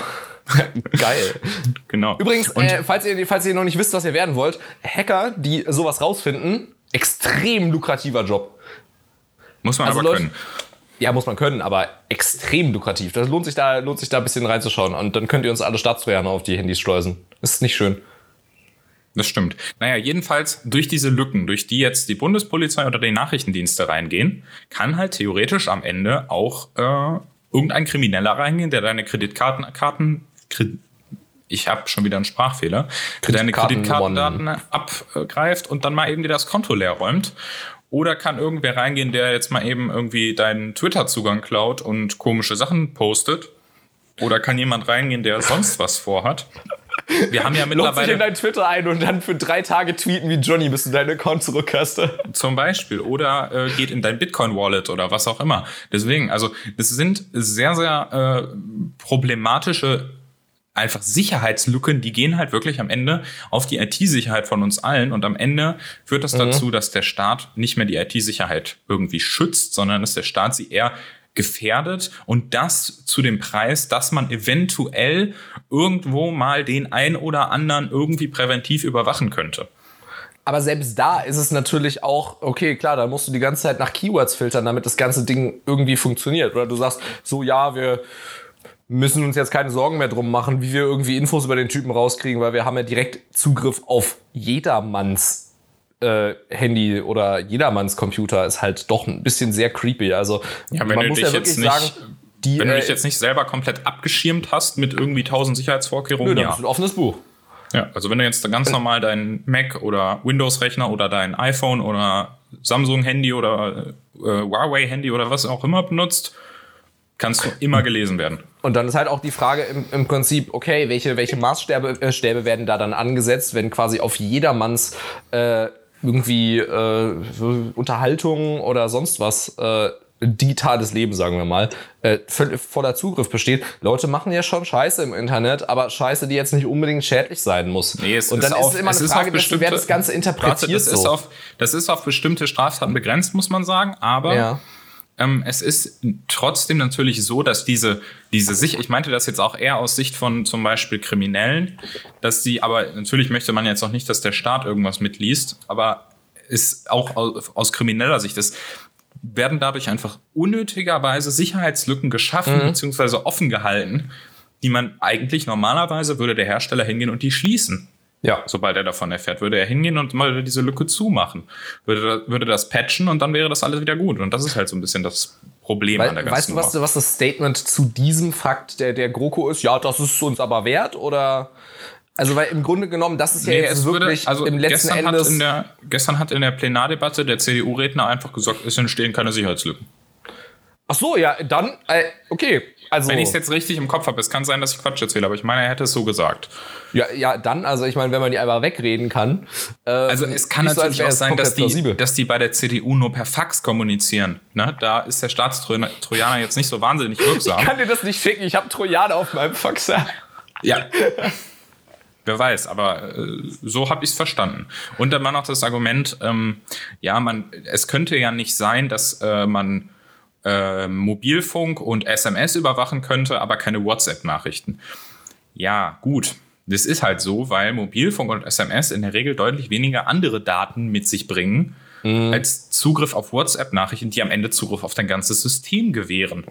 [LAUGHS] Geil. genau. Übrigens, äh, falls, ihr, falls ihr noch nicht wisst, was ihr werden wollt, Hacker, die sowas rausfinden, extrem lukrativer Job. Muss man also aber können. Ja, muss man können, aber extrem lukrativ. Das lohnt sich da, lohnt sich da ein bisschen reinzuschauen. Und dann könnt ihr uns alle Staatstrojaner auf die Handys schleusen. Das ist nicht schön. Das stimmt. Naja, jedenfalls durch diese Lücken, durch die jetzt die Bundespolizei oder die Nachrichtendienste reingehen, kann halt theoretisch am Ende auch äh, irgendein Krimineller reingehen, der deine Kreditkarten, Karten, Kredit, ich habe schon wieder einen Sprachfehler, der deine Kreditkartendaten abgreift und dann mal eben dir das Konto leer räumt Oder kann irgendwer reingehen, der jetzt mal eben irgendwie deinen Twitter-Zugang klaut und komische Sachen postet? Oder kann jemand reingehen, der sonst was vorhat? Wir haben ja Loggt sich mittlerweile in dein Twitter ein und dann für drei Tage tweeten wie Johnny, bis du deinen Account zurück hast. zum Beispiel oder äh, geht in dein Bitcoin-Wallet oder was auch immer. Deswegen, also das sind sehr, sehr äh, problematische einfach Sicherheitslücken, die gehen halt wirklich am Ende auf die IT-Sicherheit von uns allen und am Ende führt das dazu, dass der Staat nicht mehr die IT-Sicherheit irgendwie schützt, sondern dass der Staat sie eher gefährdet und das zu dem Preis, dass man eventuell irgendwo mal den ein oder anderen irgendwie präventiv überwachen könnte. Aber selbst da ist es natürlich auch, okay, klar, da musst du die ganze Zeit nach Keywords filtern, damit das ganze Ding irgendwie funktioniert. Oder du sagst, so ja, wir müssen uns jetzt keine Sorgen mehr drum machen, wie wir irgendwie Infos über den Typen rauskriegen, weil wir haben ja direkt Zugriff auf jedermanns äh, Handy oder jedermanns Computer. Ist halt doch ein bisschen sehr creepy. Also Ja, wenn man du muss ja wirklich jetzt nicht, sagen, die, wenn du äh, dich jetzt nicht selber komplett abgeschirmt hast mit irgendwie tausend nö, Sicherheitsvorkehrungen, das ja. ist ein offenes Buch. ja. Also wenn du jetzt ganz normal deinen Mac oder Windows-Rechner oder dein iPhone oder Samsung-Handy oder äh, Huawei-Handy oder was auch immer benutzt, kannst du immer gelesen werden. Und dann ist halt auch die Frage im, im Prinzip, okay, welche, welche Maßstäbe äh, Stäbe werden da dann angesetzt, wenn quasi auf jedermanns äh, irgendwie äh, Unterhaltung oder sonst was äh, digitales Leben, sagen wir mal, äh, voll, voller Zugriff besteht. Leute machen ja schon Scheiße im Internet, aber Scheiße, die jetzt nicht unbedingt schädlich sein muss. Nee, es Und dann ist ist auf, es immer eine ist Frage, dessen, wer das Ganze interpretiert Warte, das so. Ist auf, das ist auf bestimmte Straftaten begrenzt, muss man sagen, aber ja. Ähm, es ist trotzdem natürlich so, dass diese, diese Sicht, ich meinte das jetzt auch eher aus Sicht von zum Beispiel Kriminellen, dass die, aber natürlich möchte man jetzt auch nicht, dass der Staat irgendwas mitliest, aber ist auch aus, aus krimineller Sicht, es werden dadurch einfach unnötigerweise Sicherheitslücken geschaffen beziehungsweise offen gehalten, die man eigentlich normalerweise würde der Hersteller hingehen und die schließen ja. sobald er davon erfährt, würde er hingehen und mal diese Lücke zumachen. Würde, würde das patchen und dann wäre das alles wieder gut. Und das ist halt so ein bisschen das Problem an der ganzen weißt du, was, was das Statement zu diesem Fakt der, der GroKo ist? Ja, das ist uns aber wert oder? Also, weil im Grunde genommen, das ist ja Nee, jetzt würde, wirklich also im letzten gestern hat, Endes. in der, gestern hat in der Plenardebatte der CDU-Redner einfach gesagt, es entstehen keine Sicherheitslücken. Ach so, ja, dann, äh, okay. Also, Wenn ich es jetzt richtig im Kopf habe, es kann sein, dass ich Quatsch erzähle, aber ich meine, er hätte es so gesagt. ja, ja, dann, also ich meine, wenn man die einfach wegreden kann. Äh, Also es kann so, natürlich wäre auch sein, dass plausibel. die, dass die bei der CDU nur per Fax kommunizieren. Ne? Da ist der Staatstrojaner jetzt nicht so wahnsinnig wirksam. Ich kann dir das nicht schicken, ich habe Trojaner auf meinem Faxer. Ja. Wer weiß, aber äh, so habe ich es verstanden. Und dann war noch das Argument, ähm, ja, man, es könnte ja nicht sein, dass äh, man äh, Mobilfunk und SMS überwachen könnte, aber keine WhatsApp-Nachrichten. Ja, gut. Das ist halt so, weil Mobilfunk und SMS in der Regel deutlich weniger andere Daten mit sich bringen, als Zugriff auf WhatsApp-Nachrichten, die am Ende Zugriff auf dein ganzes System gewähren.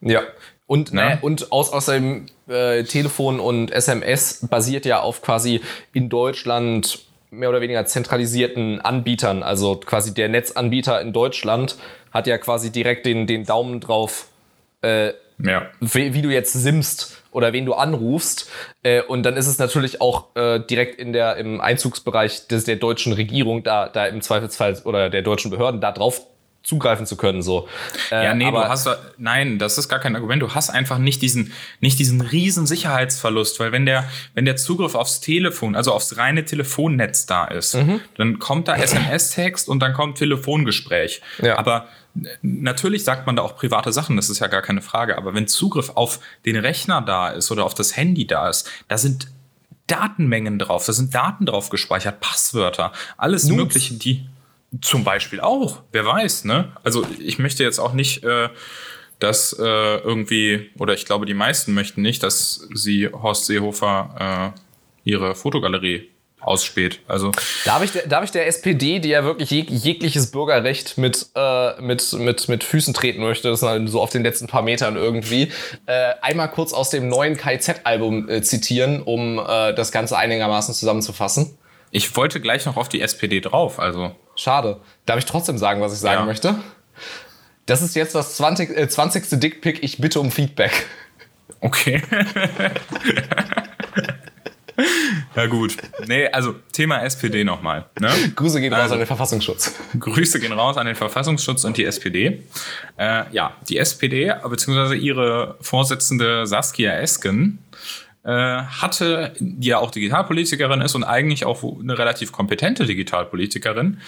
Ja. Und, Ne? ne, und aus, außerdem äh, Telefon und SMS basiert ja auf quasi in Deutschland mehr oder weniger zentralisierten Anbietern. Also quasi der Netzanbieter in Deutschland hat ja quasi direkt den, den Daumen drauf, äh, Ja. wie, wie du jetzt simst oder wen du anrufst. Äh, und dann ist es natürlich auch äh, direkt in der, im Einzugsbereich des, der deutschen Regierung, da, da im Zweifelsfall oder der deutschen Behörden da drauf zugreifen zu können. So. Äh, Ja, nee, aber du hast, nein, das ist gar kein Argument. Du hast einfach nicht diesen, nicht diesen riesen Sicherheitsverlust, weil wenn der, wenn der Zugriff aufs Telefon, also aufs reine Telefonnetz da ist, Mhm. dann kommt da SMS-Text und dann kommt Telefongespräch. Ja. Aber natürlich sagt man da auch private Sachen, das ist ja gar keine Frage. Aber wenn Zugriff auf den Rechner da ist oder auf das Handy da ist, da sind Datenmengen drauf, da sind Daten drauf gespeichert, Passwörter, alles Nudes. Mögliche, die zum Beispiel auch, wer weiß, ne? Also ich möchte jetzt auch nicht, äh, dass äh, irgendwie, oder ich glaube, die meisten möchten nicht, dass sie Horst Seehofer äh, ihre Fotogalerie ausspäht. Also Darf ich, der- darf ich der SPD, die ja wirklich jeg jegliches Bürgerrecht mit, äh, mit, mit, mit Füßen treten möchte, das ist halt so auf den letzten paar Metern irgendwie, äh, einmal kurz aus dem neuen KZ-Album äh, zitieren, um äh, das Ganze einigermaßen zusammenzufassen? ich wollte gleich noch auf die SPD drauf. Also Schade. Darf ich trotzdem sagen, was ich sagen Ja. möchte? Das ist jetzt das 20. Äh, 20. Dickpick. Ich bitte um Feedback. okay. [LAUGHS] Ja gut. Nee, also Thema SPD nochmal. Ne? Grüße gehen raus Also- an den Verfassungsschutz. Grüße gehen raus an den Verfassungsschutz und die SPD. Äh, ja, die SPD, beziehungsweise ihre Vorsitzende Saskia Esken, äh, hatte, die ja auch Digitalpolitikerin ist und eigentlich auch eine relativ kompetente Digitalpolitikerin,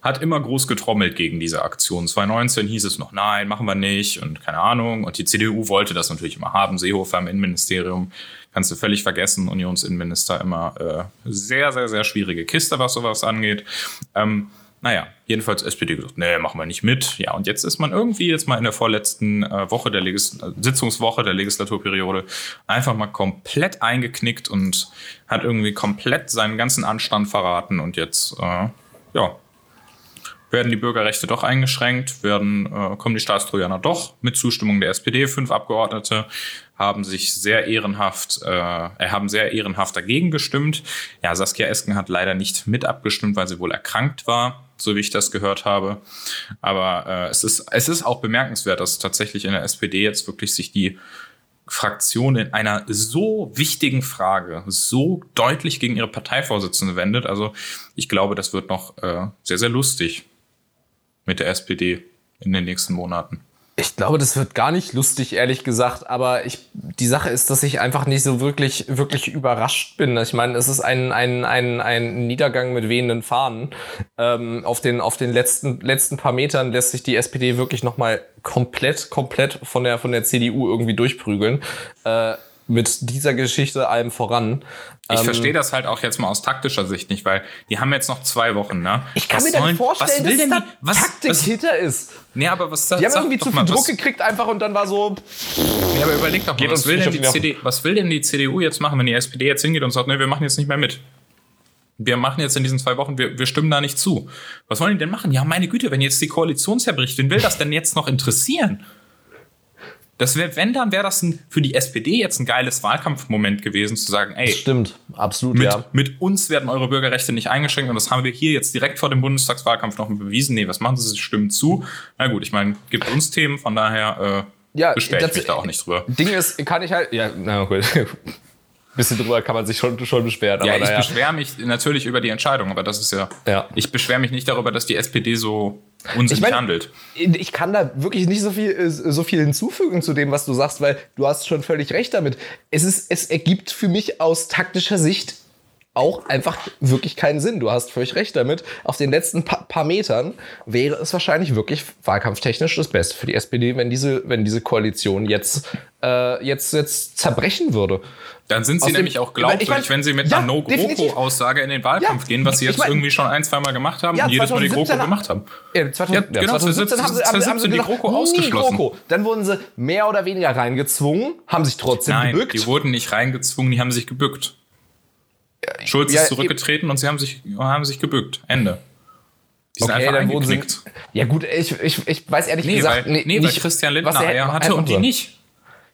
hat immer groß getrommelt gegen diese Aktion. 2019 hieß es noch, nein, machen wir nicht und keine Ahnung. Und die CDU wollte das natürlich immer haben. Seehofer im Innenministerium kannst du völlig vergessen. Unionsinnenminister immer äh, sehr, sehr, sehr schwierige Kiste, was sowas angeht. Ähm, naja, jedenfalls SPD gesagt, nee, machen wir nicht mit. Ja, und jetzt ist man irgendwie jetzt mal in der vorletzten äh, Woche der Legis Sitzungswoche der Legislaturperiode einfach mal komplett eingeknickt und hat irgendwie komplett seinen ganzen Anstand verraten und jetzt, äh, ja, werden die Bürgerrechte doch eingeschränkt, werden, äh, kommen die Staatstrojaner doch mit Zustimmung der SPD. Fünf Abgeordnete haben sich sehr ehrenhaft, äh, äh, haben sehr ehrenhaft dagegen gestimmt. Ja, Saskia Esken hat leider nicht mit abgestimmt, weil sie wohl erkrankt war, so wie ich das gehört habe. Aber äh, es, ist, es ist auch bemerkenswert, dass tatsächlich in der SPD jetzt wirklich sich die Fraktion in einer so wichtigen Frage so deutlich gegen ihre Parteivorsitzende wendet. Also ich glaube, das wird noch äh, sehr, sehr lustig mit der SPD in den nächsten Monaten. Ich glaube, das wird gar nicht lustig, ehrlich gesagt. Aber ich, die Sache ist, dass ich einfach nicht so wirklich, wirklich überrascht bin. Ich meine, es ist ein, ein, ein, ein Niedergang mit wehenden Fahnen. Ähm, auf den, auf den letzten, letzten paar Metern lässt sich die SPD wirklich nochmal komplett, komplett von der, von der CDU irgendwie durchprügeln. Äh, mit dieser Geschichte allem voran. Ich Ähm, verstehe das halt auch jetzt mal aus taktischer Sicht nicht, weil die haben jetzt noch zwei Wochen, ne? Ich kann Was mir dann sollen- vorstellen, was dass denn da die, was, Taktik was, hinter ist. Nee, aber was Die haben irgendwie zu mal, viel Druck was, gekriegt einfach und dann war so, Ja, aber überleg doch mal, was will, denn die. CD, was will denn die CDU jetzt machen, wenn die SPD jetzt hingeht und sagt, nee, wir machen jetzt nicht mehr mit? Wir machen jetzt in diesen zwei Wochen, wir, wir stimmen da nicht zu. Was wollen die denn machen? Ja, meine Güte, wenn jetzt die Koalition zerbricht, wen will das denn jetzt noch interessieren? Das wäre, wenn, dann wäre das ein, für die SPD jetzt ein geiles Wahlkampfmoment gewesen, zu sagen, ey, stimmt, absolut, mit, ja. mit uns werden eure Bürgerrechte nicht eingeschränkt und das haben wir hier jetzt direkt vor dem Bundestagswahlkampf noch bewiesen. Nee, was machen sie? Sie stimmen zu. Na gut, ich meine, gibt uns Themen, von daher äh, Ja, beschwere ich mich da auch nicht drüber. Ding ist, kann ich halt, ja, na gut. Bisschen drüber kann man sich schon, schon beschweren, Ja, aber ich naja. beschwere mich natürlich über die Entscheidung, aber das ist ja. Ja. Ich beschwere mich nicht darüber, dass die SPD so unsinnig Ich mein- handelt. Ich kann da wirklich nicht so viel, äh, so viel hinzufügen zu dem, was du sagst, weil du hast schon völlig recht damit. Es, ist, es ergibt für mich aus taktischer Sicht auch einfach wirklich keinen Sinn. Du hast völlig recht damit. Auf den letzten pa paar Metern wäre es wahrscheinlich wirklich wahlkampftechnisch das Beste für die SPD, wenn diese, wenn diese Koalition jetzt, äh, jetzt, jetzt zerbrechen würde. Dann sind sie nämlich auch glaubwürdig, Ich mein- wenn sie mit ja, einer. No-GroKo-Aussage in den Wahlkampf Ja, gehen, was sie ich jetzt mein- irgendwie schon ein, zweimal gemacht haben Ja, und jedes Mal die 2017 GroKo gemacht haben. Ja, 2000, Ja, genau, 2017 haben sie, haben, sie- haben sie 2017 die GroKo ausgeschlossen. GroKo. Dann wurden sie mehr oder weniger reingezwungen, haben sich trotzdem Nein, gebückt. die wurden nicht reingezwungen, die haben sich gebückt. Schulz ist zurückgetreten und sie haben sich, haben sich gebückt. Ende. Die sind einfach dann wurden sie. Ja, gut, ich, ich, ich weiß ehrlich Nee, gesagt weil, nee, weil nicht, Christian Lindner er Eier hatte und die nicht.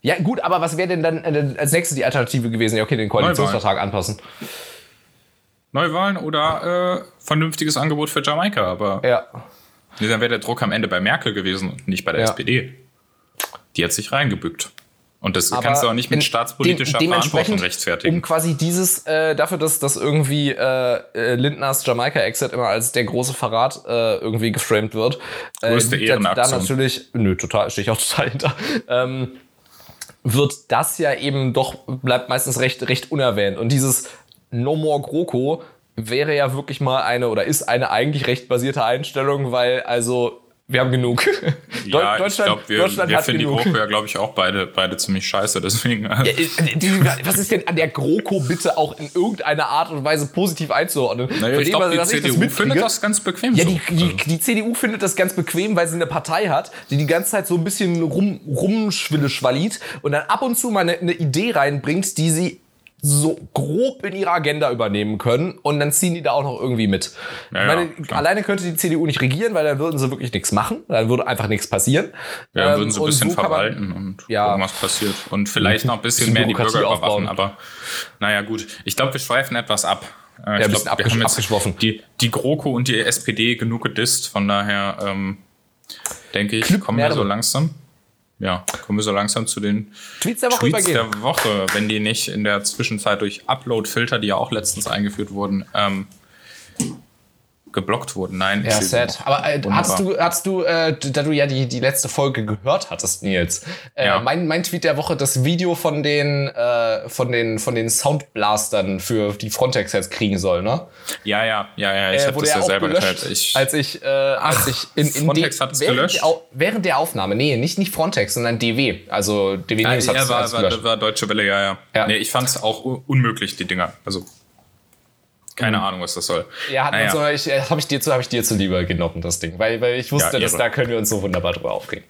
Ja, gut, aber was wäre denn dann äh, als nächstes die Alternative gewesen? Ja, okay, den Koalitionsvertrag anpassen. Neuwahlen oder äh, vernünftiges Angebot für Jamaika, aber Ja. nee, dann wäre der Druck am Ende bei Merkel gewesen und nicht bei der Ja. SPD. Die hat sich reingebückt. Und das Aber kannst du auch nicht mit staatspolitischer dem- Verantwortung rechtfertigen. Um quasi dieses, äh, dafür, dass, dass irgendwie äh, äh, Lindners Jamaika-Exit immer als der große Verrat äh, irgendwie geframed wird. Äh, Größte liegt da- Da Ehrenaktion. natürlich, nö, total, stehe ich auch total hinter. Ähm, wird das ja eben doch, bleibt meistens recht, recht unerwähnt. Und dieses No More GroKo wäre ja wirklich mal eine oder ist eine eigentlich recht basierte Einstellung, weil also wir haben genug. Ja, [LAUGHS] ich glaube, wir, Deutschland wir hat finden die genug. GroKo ja, glaube ich, auch beide, beide ziemlich scheiße. Deswegen. Ja, äh, die, was ist denn an der GroKo bitte auch in irgendeiner Art und Weise positiv einzuordnen? naja, ich glaube, die das CDU mitkriege- findet das ganz bequem. Ja, so. die, die, die CDU findet das ganz bequem, weil sie eine Partei hat, die die ganze Zeit so ein bisschen rum, rumschwille schwallit und dann ab und zu mal eine, eine Idee reinbringt, die sie so grob in ihre Agenda übernehmen können und dann ziehen die da auch noch irgendwie mit. Ja, ich meine, ja, alleine könnte die CDU nicht regieren, weil dann würden sie wirklich nichts machen, dann würde einfach nichts passieren. Ja, Ähm, würden sie ein und bisschen so kann man- verwalten und Ja. irgendwas passiert. Und vielleicht noch ein bisschen, Bisschen mehr die Bürger aufbauen. überwachen. Aber naja, gut. Ich glaube, wir schweifen etwas ab. Äh, ein ich bisschen glaub, wir haben jetzt abgeschwoffen. die, die GroKo und die SPD genug gedisst. Von daher ähm, denke ich, Klipp kommen wir so langsam. Ja, kommen wir so langsam zu den Tweets der Woche Tweets übergehen. der Woche, wenn die nicht in der Zwischenzeit durch Upload-Filter, die ja auch letztens eingeführt wurden, ähm, geblockt wurden. Nein, Ja, sad. Aber äh, hast du, hast du, äh, da du ja die, die letzte Folge gehört hattest, Nils, äh, Ja. mein, mein Tweet der Woche, das Video von den, äh, von den, von den Soundblastern für die Frontex jetzt kriegen soll, ne? Ja, ja, ja, ja, ich Äh, habe wurde das ja selber gelöscht. Ich, als ich, äh, als ich in, in Frontex hat es gelöscht? Der, während der Aufnahme, nee, nicht, nicht Frontex, sondern DW, also DW ja, News hat ja, es war, hat's war, gelöscht. war Deutsche Welle, ja, ja. Ja. Nee, ich fand es auch unmöglich, die Dinger. Also, keine Ahnung, was das soll. Ja, Naja. so, ich, habe ich dir zu, habe ich dir zuliebe genommen, das Ding, weil, weil ich wusste, Ja, dass da können wir uns so wunderbar drüber aufregen.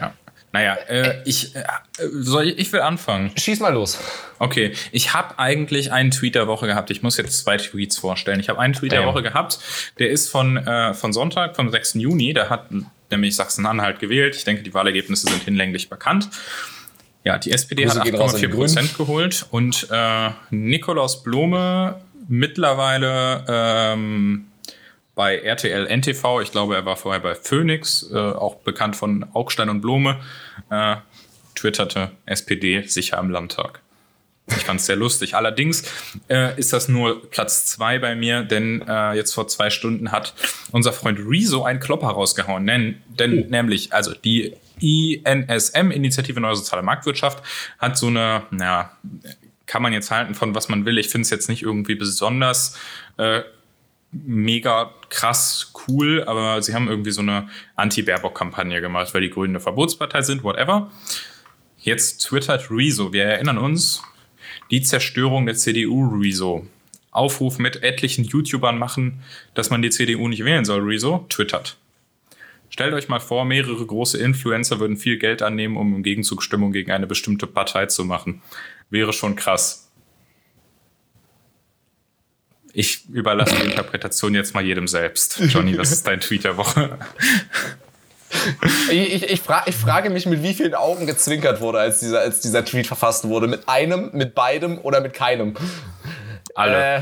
Ja. Naja, äh, ich, äh, soll ich, ich will anfangen. Schieß mal los. Okay, ich habe eigentlich einen Tweet der Woche gehabt. Ich muss jetzt zwei Tweets vorstellen. Ich habe einen Tweet der Damn. Woche gehabt, der ist von, äh, von Sonntag, vom 6. Juni. Da hat nämlich Sachsen-Anhalt gewählt. Ich denke, die Wahlergebnisse sind hinlänglich bekannt. Ja, die SPD Grüße hat gehen raus an die 8,4 Prozent geholt und äh, Nikolaus Blome mittlerweile ähm, bei RTL NTV, ich glaube, er war vorher bei Phoenix, äh, auch bekannt von Augstein und Blome, äh, twitterte SPD sicher im Landtag. Ich fand es sehr lustig. Allerdings äh, ist das nur Platz zwei bei mir, denn äh, jetzt vor zwei Stunden hat unser Freund Rezo einen Klopper rausgehauen. Denn, denn nämlich, also die INSM, Initiative Neue Soziale Marktwirtschaft, hat so eine, naja, kann man jetzt halten von was man will. Ich finde es jetzt nicht irgendwie besonders äh, mega krass cool, aber sie haben irgendwie so eine Anti-Baerbock-Kampagne gemacht, weil die Grünen eine Verbotspartei sind, whatever. Jetzt twittert Rezo, wir erinnern uns, die Zerstörung der CDU, Rezo. Aufruf mit etlichen YouTubern machen, dass man die CDU nicht wählen soll, Rezo, twittert. Stellt euch mal vor, mehrere große Influencer würden viel Geld annehmen, um im Gegenzug Stimmung gegen eine bestimmte Partei zu machen. Wäre schon krass. Ich überlasse die Interpretation jetzt mal jedem selbst. [LAUGHS] Johnny, was ist dein Tweet der Woche? Ich, ich, ich, fra ich frage mich, mit wie vielen Augen gezwinkert wurde, als dieser, als dieser Tweet verfasst wurde. Mit einem, mit beidem oder mit keinem? Alle. Äh,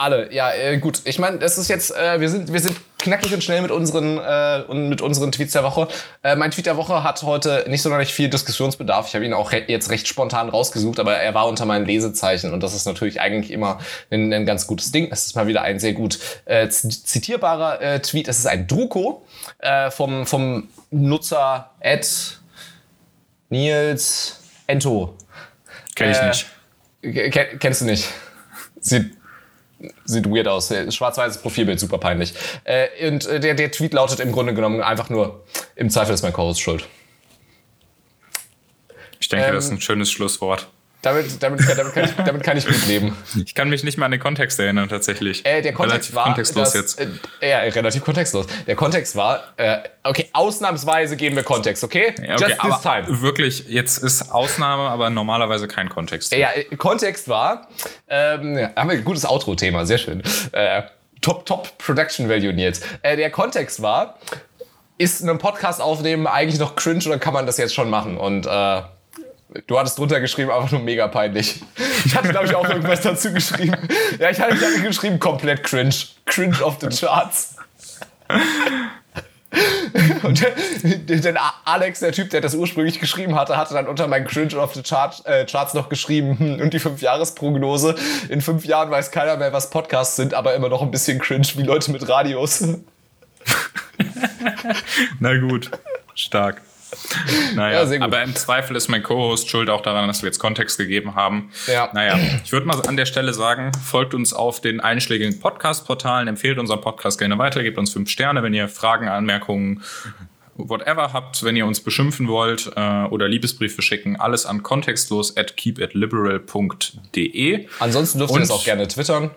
alle, ja, äh, gut. Ich meine, das ist jetzt, äh, wir, sind, wir sind knackig und schnell mit unseren, äh, und mit unseren Tweets der Woche. Äh, mein Tweet der Woche hat heute nicht sonderlich viel Diskussionsbedarf. Ich habe ihn auch re jetzt recht spontan rausgesucht, aber er war unter meinen Lesezeichen und das ist natürlich eigentlich immer ein, ein ganz gutes Ding. Es ist mal wieder ein sehr gut äh, zitierbarer äh, Tweet. Es ist ein Druko äh, vom, vom Nutzer Ed Nils Ento. Kenn ich Äh, nicht. Ken, kennst du nicht? Sieht, sieht weird aus. Schwarz-weißes Profilbild, super peinlich. Äh, und äh, der, der Tweet lautet im Grunde genommen einfach nur, im Zweifel ist mein Co-Host schuld. Ich denke, ähm, das ist ein schönes Schlusswort. Damit, damit, damit, kann ich, damit kann ich gut leben. Ich kann mich nicht mehr an den Kontext erinnern, tatsächlich. Äh, der Kontext Relativ war. kontextlos dass, jetzt. Äh, ja, relativ kontextlos. Der Kontext war, äh, okay, ausnahmsweise geben wir Kontext, okay? Ja, okay, Just this time. wirklich, jetzt ist Ausnahme, aber normalerweise kein Kontext. Ja, äh, Kontext war, ähm, ja, haben wir ein gutes Outro-Thema, sehr schön. Äh, top, top Production Value jetzt. Äh, der Kontext war, ist ein Podcast aufnehmen eigentlich noch cringe oder kann man das jetzt schon machen? Und äh, du hattest drunter geschrieben, einfach nur mega peinlich. Ich hatte, glaube ich, auch irgendwas dazu geschrieben. Ja, ich hatte, geschrieben, komplett cringe. Cringe of the charts. Und der- Alex, der Typ, der das ursprünglich geschrieben hatte, hatte dann unter meinen Cringe of the Chart, äh, Charts noch geschrieben hm, und die Fünfjahresprognose. In fünf Jahren weiß keiner mehr, was Podcasts sind, aber immer noch ein bisschen cringe wie Leute mit Radios. Na gut, stark. [LAUGHS] Naja, Ja, aber im Zweifel ist mein Co-Host schuld auch daran, dass wir jetzt Kontext gegeben haben. Ja. Naja, ich würde mal an der Stelle sagen, folgt uns auf den einschlägigen Podcast-Portalen, empfehlt unseren Podcast gerne weiter, gebt uns fünf Sterne, wenn ihr Fragen, Anmerkungen, whatever habt, wenn ihr uns beschimpfen wollt äh, oder Liebesbriefe schicken, alles an kontextlos at keepitliberal.de. Ansonsten dürft ihr das auch gerne twittern.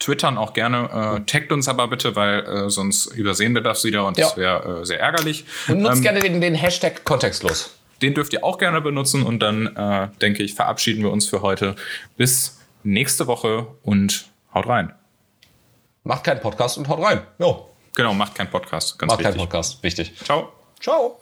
Twittern auch gerne, äh, taggt uns aber bitte, weil äh, sonst übersehen wir das wieder und Ja. das wäre äh, sehr ärgerlich. Und nutzt Ähm, gerne den, den Hashtag kontextlos. den dürft ihr auch gerne benutzen und dann äh, denke ich, verabschieden wir uns für heute. Bis nächste Woche und haut rein. Macht keinen Podcast und haut rein. Jo, Genau, macht keinen Podcast. Ganz macht keinen wichtig. Podcast. Wichtig. Ciao. Ciao.